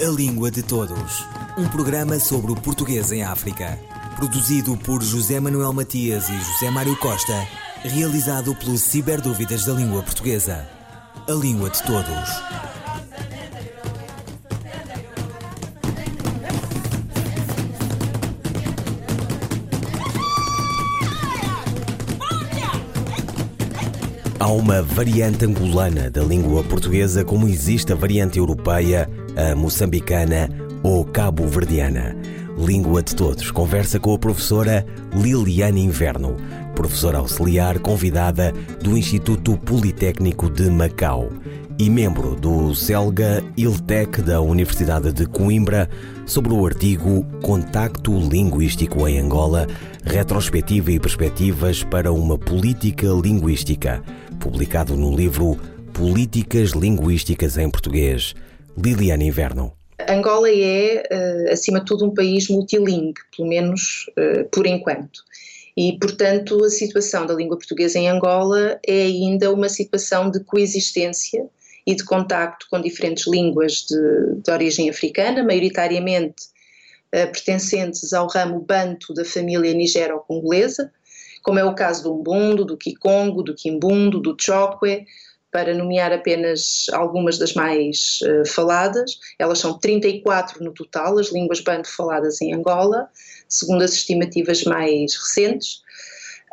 A Língua de Todos. Um programa sobre o português em África. Produzido por José Manuel Matias e José Mário Costa. Realizado pelo Ciberdúvidas da Língua Portuguesa. A Língua de Todos. Há uma variante angolana da língua portuguesa, como existe a variante europeia, a moçambicana ou cabo-verdiana. Língua de Todos conversa com a professora Liliane Inverno, professora auxiliar convidada do Instituto Politécnico de Macau e membro do CELGA ILTEC da Universidade de Coimbra, sobre o artigo Contacto Linguístico em Angola, Retrospectiva e Perspectivas para uma Política Linguística, publicado no livro Políticas Linguísticas em Português. Liliana Inverno. Angola é, eh, acima de tudo, um país multilingue, pelo menos eh, por enquanto. E, portanto, a situação da língua portuguesa em Angola é ainda uma situação de coexistência e de contacto com diferentes línguas de, de origem africana, maioritariamente uh, pertencentes ao ramo banto da família nigero-congolesa, como é o caso do Umbundo, do Kikongo, do Kimbundo, do Chokwe, para nomear apenas algumas das mais uh, faladas. Elas são 34 no total, as línguas banto faladas em Angola, segundo as estimativas mais recentes.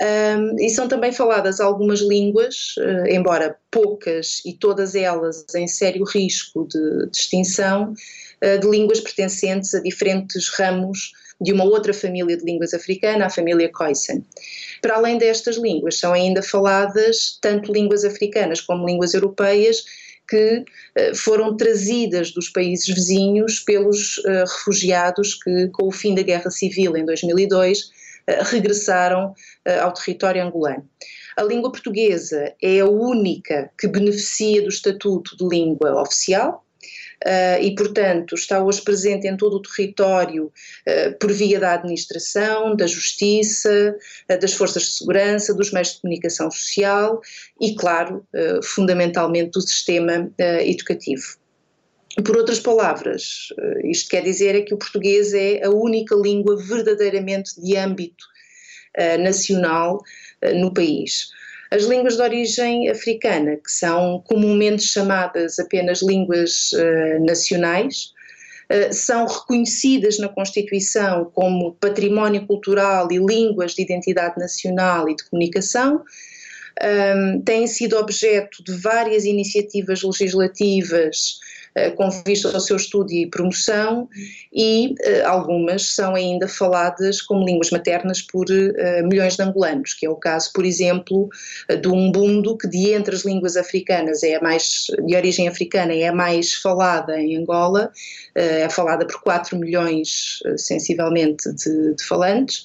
Um, e são também faladas algumas línguas, uh, embora poucas e todas elas em sério risco de, de extinção, uh, de línguas pertencentes a diferentes ramos de uma outra família de línguas africana, a família Khoisan. Para além destas línguas, são ainda faladas tanto línguas africanas como línguas europeias que uh, foram trazidas dos países vizinhos pelos refugiados que, com o fim da Guerra Civil em 2002, eh, regressaram eh, ao território angolano. A língua portuguesa é a única que beneficia do estatuto de língua oficial, Uh, e, portanto, está hoje presente em todo o território uh, por via da administração, da justiça, uh, das forças de segurança, dos meios de comunicação social e, claro, fundamentalmente do sistema educativo. Por outras palavras, isto quer dizer é que o português é a única língua verdadeiramente de âmbito nacional no país. As línguas de origem africana, que são comumente chamadas apenas línguas uh, nacionais, são reconhecidas na Constituição como património cultural e línguas de identidade nacional e de comunicação, um, têm sido objeto de várias iniciativas legislativas com vista ao seu estudo e promoção, e eh, algumas são ainda faladas como línguas maternas por eh, milhões de angolanos, que é o caso, por exemplo, do umbundo, que de entre as línguas africanas é a mais, de origem africana, é a mais falada em Angola, é falada por 4 milhões, sensivelmente, de, de falantes.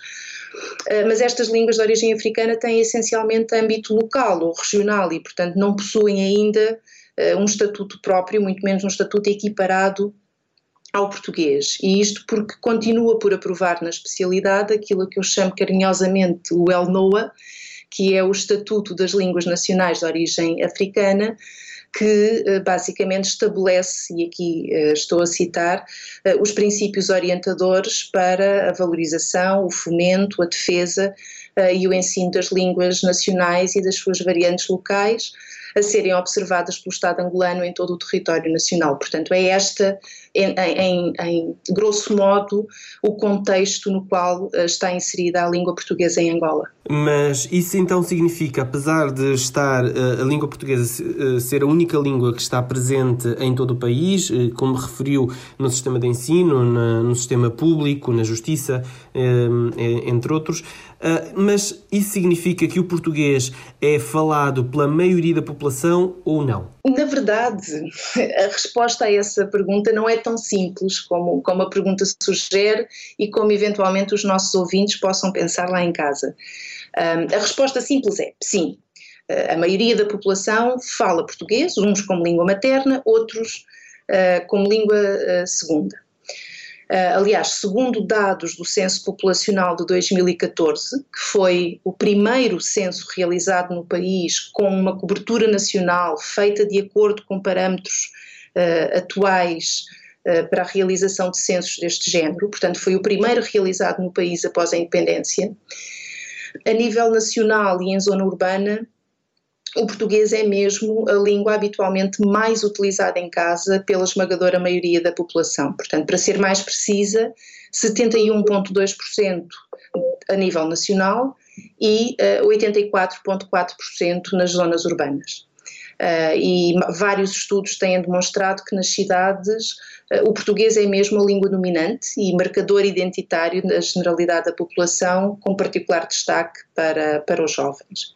Mas estas línguas de origem africana têm essencialmente âmbito local ou regional e, portanto, não possuem ainda um estatuto próprio, muito menos um estatuto equiparado ao português. E isto porque continua por aprovar na especialidade aquilo que eu chamo carinhosamente o ELNOA, que é o Estatuto das Línguas Nacionais de Origem Africana, que eh, basicamente estabelece, e aqui eh, estou a citar, os princípios orientadores para a valorização, o fomento, a defesa e o ensino das línguas nacionais e das suas variantes locais, a serem observadas pelo Estado angolano em todo o território nacional. Portanto, é esta, em, em, em grosso modo, o contexto no qual eh, está inserida a língua portuguesa em Angola. Mas isso então significa, apesar de estar eh, a língua portuguesa eh, ser a única língua que está presente em todo o país, como referiu no sistema de ensino, no sistema público, na justiça, entre outros, mas isso significa que o português é falado pela maioria da população ou não? Na verdade, a resposta a essa pergunta não é tão simples como, como a pergunta sugere e como eventualmente os nossos ouvintes possam pensar lá em casa. A resposta simples é sim. Uh, a maioria da população fala português, uns como língua materna, outros como língua segunda. Uh, aliás, segundo dados do Censo Populacional de 2014, que foi o primeiro censo realizado no país com uma cobertura nacional feita de acordo com parâmetros uh, atuais para a realização de censos deste género, portanto, foi o primeiro realizado no país após a independência. A nível nacional e em zona urbana, o português é mesmo a língua habitualmente mais utilizada em casa pela esmagadora maioria da população. Portanto, para ser mais precisa, 71,2% a nível nacional e uh, 84,4% nas zonas urbanas. Uh, e vários estudos têm demonstrado que nas cidades uh, o português é mesmo a língua dominante e marcador identitário da generalidade da população, com particular destaque para, para os jovens.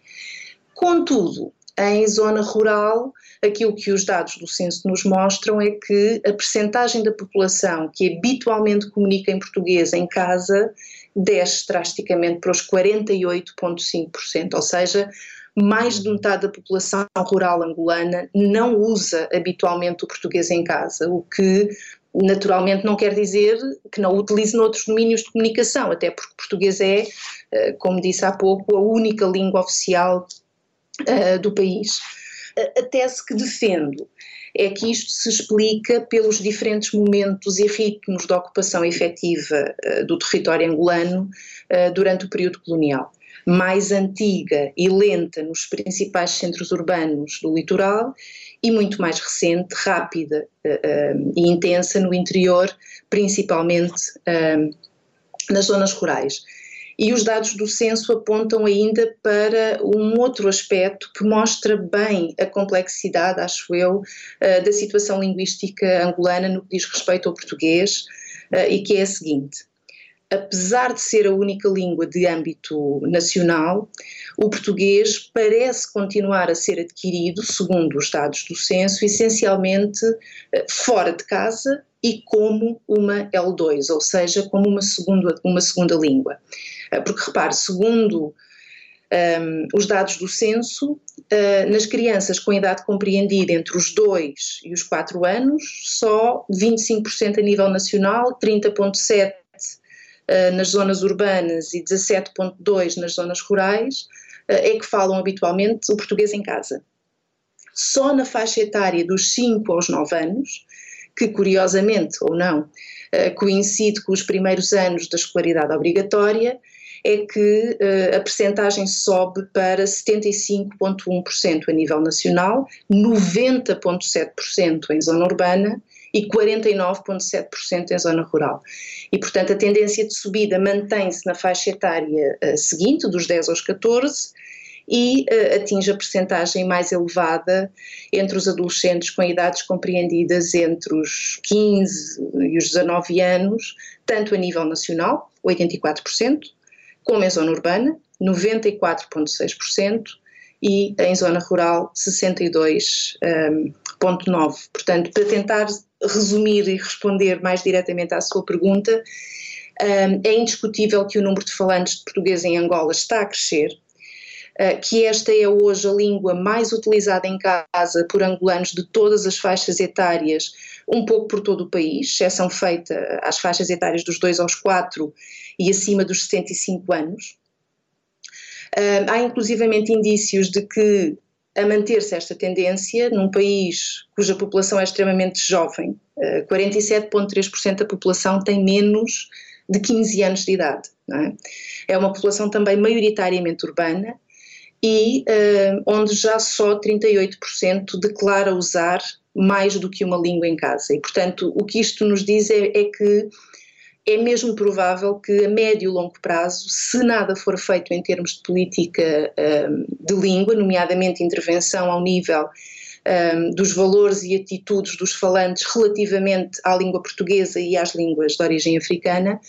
Contudo, em zona rural, aquilo que os dados do censo nos mostram é que a percentagem da população que habitualmente comunica em português em casa desce drasticamente para os 48,5%, ou seja, mais de metade da população rural angolana não usa habitualmente o português em casa, o que naturalmente não quer dizer que não utilize noutros domínios de comunicação, até porque o português é, eh, como disse há pouco, a única língua oficial uh, do país. A tese que defendo é que isto se explica pelos diferentes momentos e ritmos de ocupação efetiva uh, do território angolano uh, durante o período colonial. Mais antiga e lenta nos principais centros urbanos do litoral e muito mais recente, rápida uh, e intensa no interior, principalmente nas zonas rurais. E os dados do censo apontam ainda para um outro aspecto que mostra bem a complexidade, acho eu, eh, da situação linguística angolana no que diz respeito ao português, eh, e que é a seguinte. Apesar de ser a única língua de âmbito nacional, o português parece continuar a ser adquirido, segundo os dados do censo, essencialmente eh, fora de casa e como uma L2, ou seja, como uma segunda, uma segunda língua. Eh, porque repare, segundo um, os dados do censo, uh, nas crianças com idade compreendida entre os 2 e os 4 anos, só 25% a nível nacional, 30,7% uh, eh, nas zonas urbanas e 17,2% nas zonas rurais, é que falam habitualmente o português em casa. Só na faixa etária dos 5 aos 9 anos, que curiosamente ou não, coincide com os primeiros anos da escolaridade obrigatória, é que uh, a percentagem sobe para 75,1% a nível nacional, 90,7% em zona urbana e 49,7% em zona rural. E, portanto, a tendência de subida mantém-se na faixa etária uh, seguinte, dos 10 aos 14, e uh, atinge a percentagem mais elevada entre os adolescentes com idades compreendidas entre os 15 e os 19 anos, tanto a nível nacional, 84%, como em zona urbana, 94,6%, e em zona rural, 62,9%. Um, Portanto, para tentar resumir e responder mais diretamente à sua pergunta, um, é indiscutível que o número de falantes de português em Angola está a crescer, que esta é hoje a língua mais utilizada em casa por angolanos de todas as faixas etárias, um pouco por todo o país, exceção feita às faixas etárias dos 2 aos 4 e acima dos 75 anos. Uh, há inclusivamente indícios de que, a manter-se esta tendência, num país cuja população é extremamente jovem, uh, 47,3% da população tem menos de 15 anos de idade. É? é? uma população também maioritariamente urbana e uh, onde já só 38% declara usar mais do que uma língua em casa. E, portanto, o que isto nos diz é, é que é mesmo provável que a médio e longo prazo, se nada for feito em termos de política um, de língua, nomeadamente intervenção ao nível um, dos valores e atitudes dos falantes relativamente à língua portuguesa e às línguas de origem africana,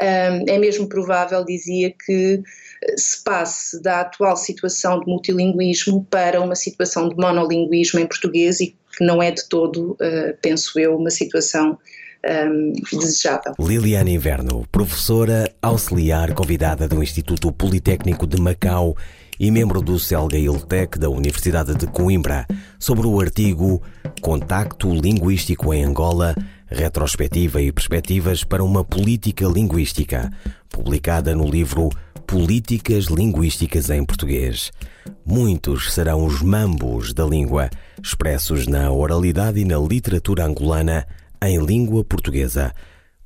um, é mesmo provável, dizia, que eh, se passe da atual situação de multilinguismo para uma situação de monolinguismo em português e que não é de todo, uh, penso eu, uma situação um, desejável. Liliana Inverno, professora auxiliar convidada do Instituto Politécnico de Macau e membro do CELGA-ILTEC da Universidade de Coimbra, sobre o artigo Contacto Linguístico em Angola, Retrospectiva e Perspectivas para uma Política Linguística, publicada no livro Políticas Linguísticas em Português. Muitos serão os mambos da língua, expressos na oralidade e na literatura angolana em língua portuguesa.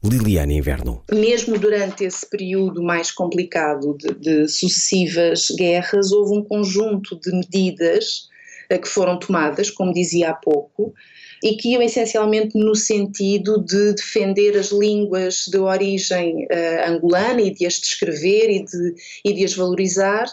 Liliana Inverno. Mesmo durante esse período mais complicado de, de sucessivas guerras, houve um conjunto de medidas eh, que foram tomadas, como dizia há pouco, e que iam essencialmente no sentido de defender as línguas de origem uh, angolana e de as descrever e de, e de as valorizar,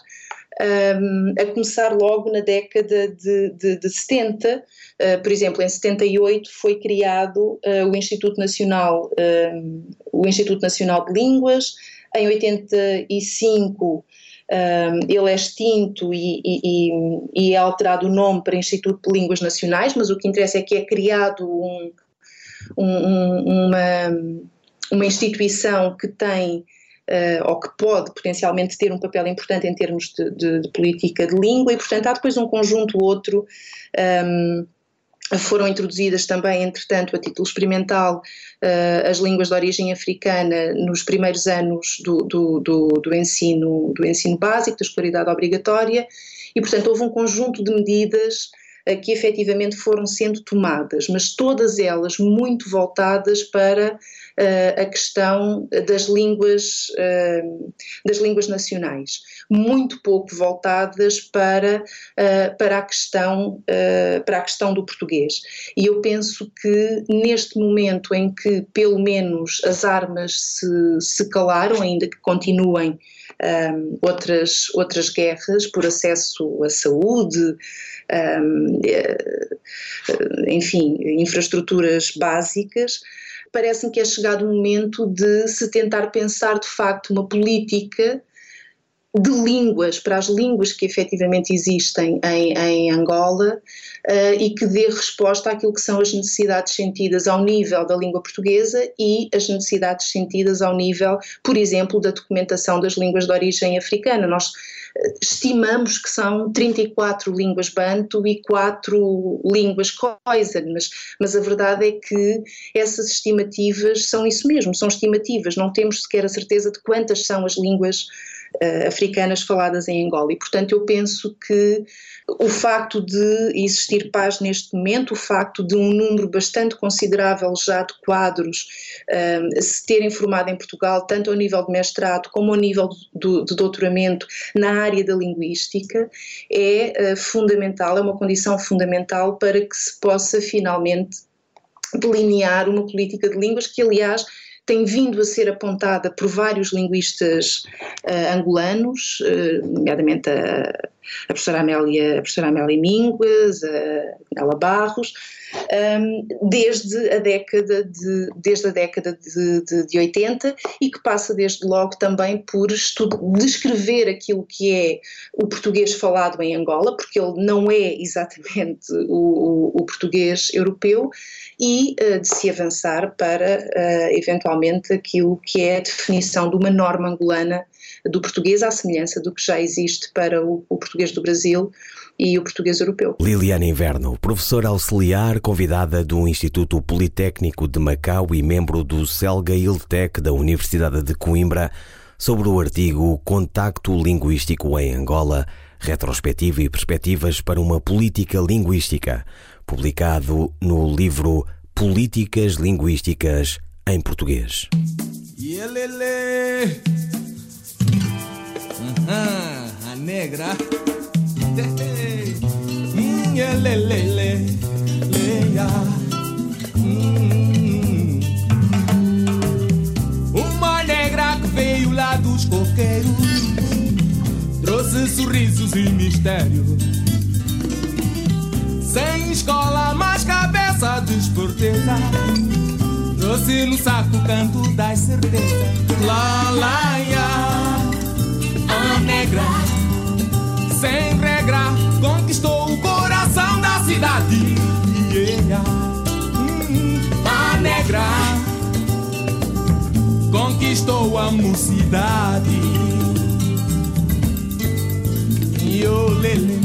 um, a começar logo na década de, de, de 70. Uh, por exemplo, em 78 foi criado uh, o Instituto Nacional, um, o Instituto Nacional de Línguas. Em 85 um, ele é extinto e, e, e, é alterado o nome para Instituto de Línguas Nacionais, mas o que interessa é que é criado um, um, uma, uma instituição que tem uh, ou que pode potencialmente ter um papel importante em termos de, de, de, política de língua, e portanto há depois um conjunto outro. Um, foram introduzidas também, entretanto, a título experimental, uh, as línguas de origem africana nos primeiros anos do, do, do, do, ensino, do ensino básico, da escolaridade obrigatória, e, portanto, houve um conjunto de medidas uh, que efetivamente foram sendo tomadas, mas todas elas muito voltadas para a questão das línguas, uh, das línguas nacionais, muito pouco voltadas para, uh, para, a questão, para a questão do português. E eu penso que neste momento em que pelo menos as armas se, se calaram, ainda que continuem um, outras, outras guerras por acesso à saúde, um, enfim, infraestruturas básicas, parece-me que é chegado o momento de se tentar pensar de facto uma política de línguas, para as línguas que efetivamente existem em, em Angola uh, e que dê resposta àquilo que são as necessidades sentidas ao nível da língua portuguesa e as necessidades sentidas ao nível, por exemplo, da documentação das línguas de origem africana. Nós estimamos que são 34 línguas banto e 4 línguas khoisan, mas, mas a verdade é que essas estimativas são isso mesmo, são estimativas, não temos sequer a certeza de quantas são as línguas uh, africanas faladas em Angola. E, portanto, eu penso que o facto de existir paz neste momento, o facto de um número bastante considerável já de quadros uh, se terem formado em Portugal, tanto ao nível de mestrado como ao nível de, de doutoramento na área da linguística, é uh, fundamental, é uma condição fundamental para que se possa finalmente delinear uma política de línguas que, aliás, tem vindo a ser apontada por vários linguistas uh, angolanos, uh, nomeadamente a, a, professora Amélia, a Amélia Mínguez, a Ela Barros, um, desde a década de, desde a década de, de, de 80 e que passa desde logo também por descrever aquilo que é o português falado em Angola, porque ele não é exatamente o, o, o português europeu, e uh, de se avançar para uh, eventualmente aquilo que é a definição de uma norma angolana do português, à semelhança do que já existe para o, o português do Brasil e o português europeu. Liliana Inverno, professora auxiliar convidada do Instituto Politécnico de Macau e membro do Celga Iltec da Universidade de Coimbra, sobre o artigo Contacto Linguístico em Angola, retrospectiva e perspectivas para uma política linguística, publicado no livro Políticas Linguísticas em Português. Yelele. Uhum, a negra. Hum. Uma negra que veio lá dos coqueiros trouxe sorrisos e mistério. Sem escola, mais cabeça de esperteza. Trouxe no saco canto das certezas. Lá, lá, ya, a negra sem regra, conquistou o coração conquistou a mocidade. Lele,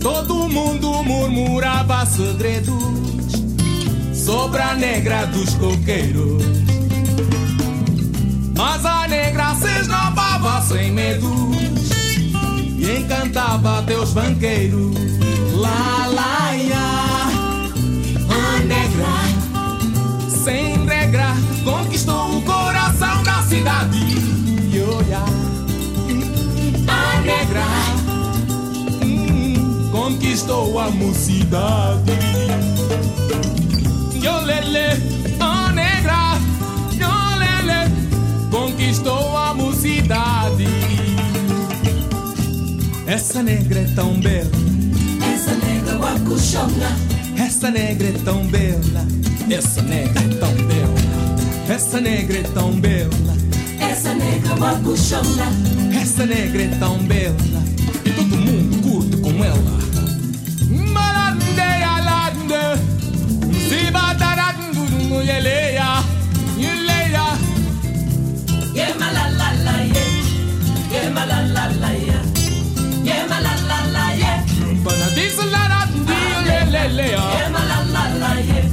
Todo mundo murmurava segredos sobre a negra dos coqueiros. Mas a negra se esnobava sem medos e encantava teus banqueiros. Conquistou a mocidade. Yolele, a negra, yolele, conquistou a mocidade. Essa negra é tão bela, Essa nega wakushonga, essa negra é tão bela, essa negra é tão bela, essa negra é tão bela, essa nega wakushonga, essa negra é tão bela, e todo mundo curte com ela. Yeleia. yeah ma la la la yeah, yeah ma la la la yeah, yeah ma la la la yeah, Banadizlaradu, yeleleia. yeah. Ma la la la yeah,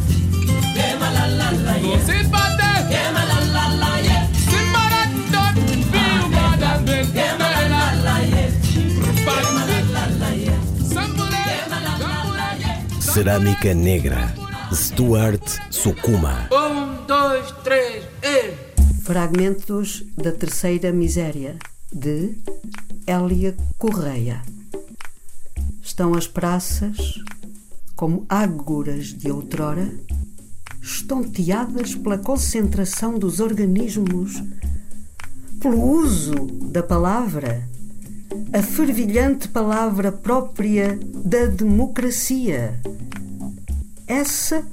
yeah ma la la la yeah, Zibate, yeah ma la la la yeah, zibaradu, biubadadu, yeah. ma la la la yeah, yeah ma la la la yeah, Sambure, yeah ma la la la yeah. Cerâmica Negra. Stuart Sukuma. Um, dois, três, e. Fragmentos da Terceira Miséria, de Hélia Correia. Estão as praças, como ágoras de outrora, estonteadas pela concentração dos organismos, pelo uso da palavra, a fervilhante palavra própria da democracia. Essa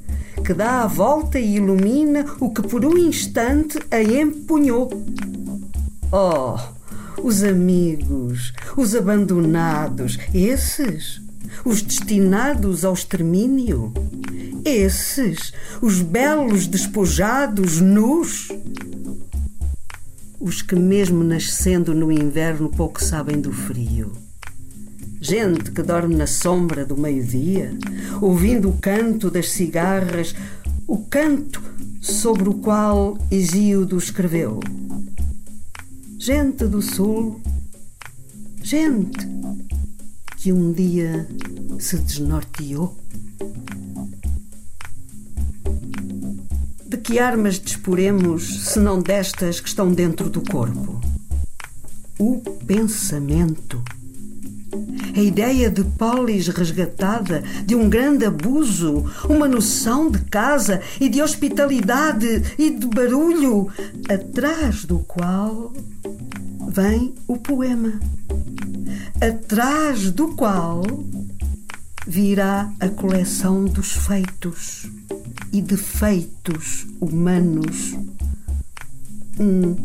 que dá a volta e ilumina o que por um instante a empunhou. Oh, os amigos, os abandonados, esses, os destinados ao extermínio, esses, os belos despojados, nus, os que, mesmo nascendo no inverno, pouco sabem do frio. Gente que dorme na sombra do meio-dia, ouvindo o canto das cigarras, o canto sobre o qual Hesíodo escreveu. Gente do sul, gente que um dia se desnorteou. De que armas disporemos se não destas que estão dentro do corpo? O pensamento. A ideia de polis resgatada, de um grande abuso, uma noção de casa e de hospitalidade e de barulho, atrás do qual vem o poema, atrás do qual virá a coleção dos feitos e defeitos humanos. Um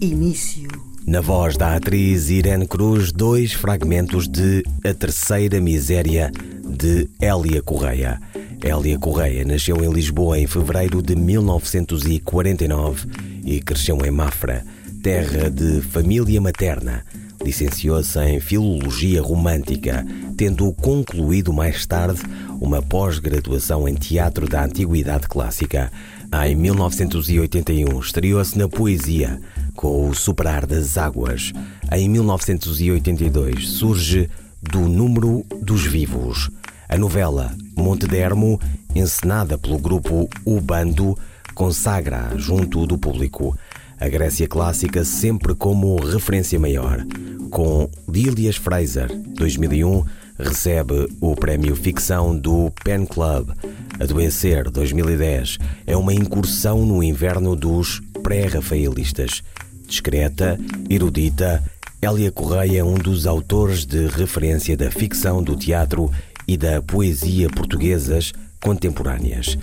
início. Na voz da atriz Irene Cruz, dois fragmentos de A Terceira Miséria de Hélia Correia. Hélia Correia nasceu em Lisboa em fevereiro de 1949 e cresceu em Mafra, terra de família materna. Licenciou-se em Filologia Romântica, tendo concluído mais tarde uma pós-graduação em Teatro da Antiguidade Clássica. Em 1981, estreou-se na poesia com o Superar das Águas. Em 1982, surge Do Número dos Vivos. A novela Monte Dermo, encenada pelo grupo O Bando, consagra junto do público. A Grécia clássica sempre como referência maior. Com Lilias Fraser, 2001, recebe o prémio Ficção do Pen Club. Adoecer, 2010, é uma incursão no inverno dos pré-rafaelistas. Discreta, erudita, Hélia Correia é um dos autores de referência da ficção do teatro e da poesia portuguesas contemporâneas.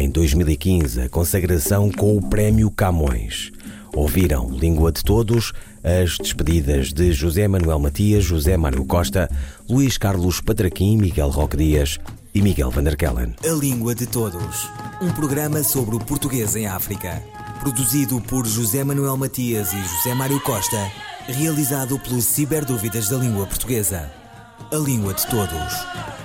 Em 2015, a consagração com o Prémio Camões. Ouviram Língua de Todos, as despedidas de José Manuel Matias, José Mário Costa, Luís Carlos Patraquim, Miguel Roque Dias e Miguel Vanderkellen. A Língua de Todos. Um programa sobre o português em África. Produzido por José Manuel Matias e José Mário Costa. Realizado pelos Ciberdúvidas da Língua Portuguesa. A Língua de Todos.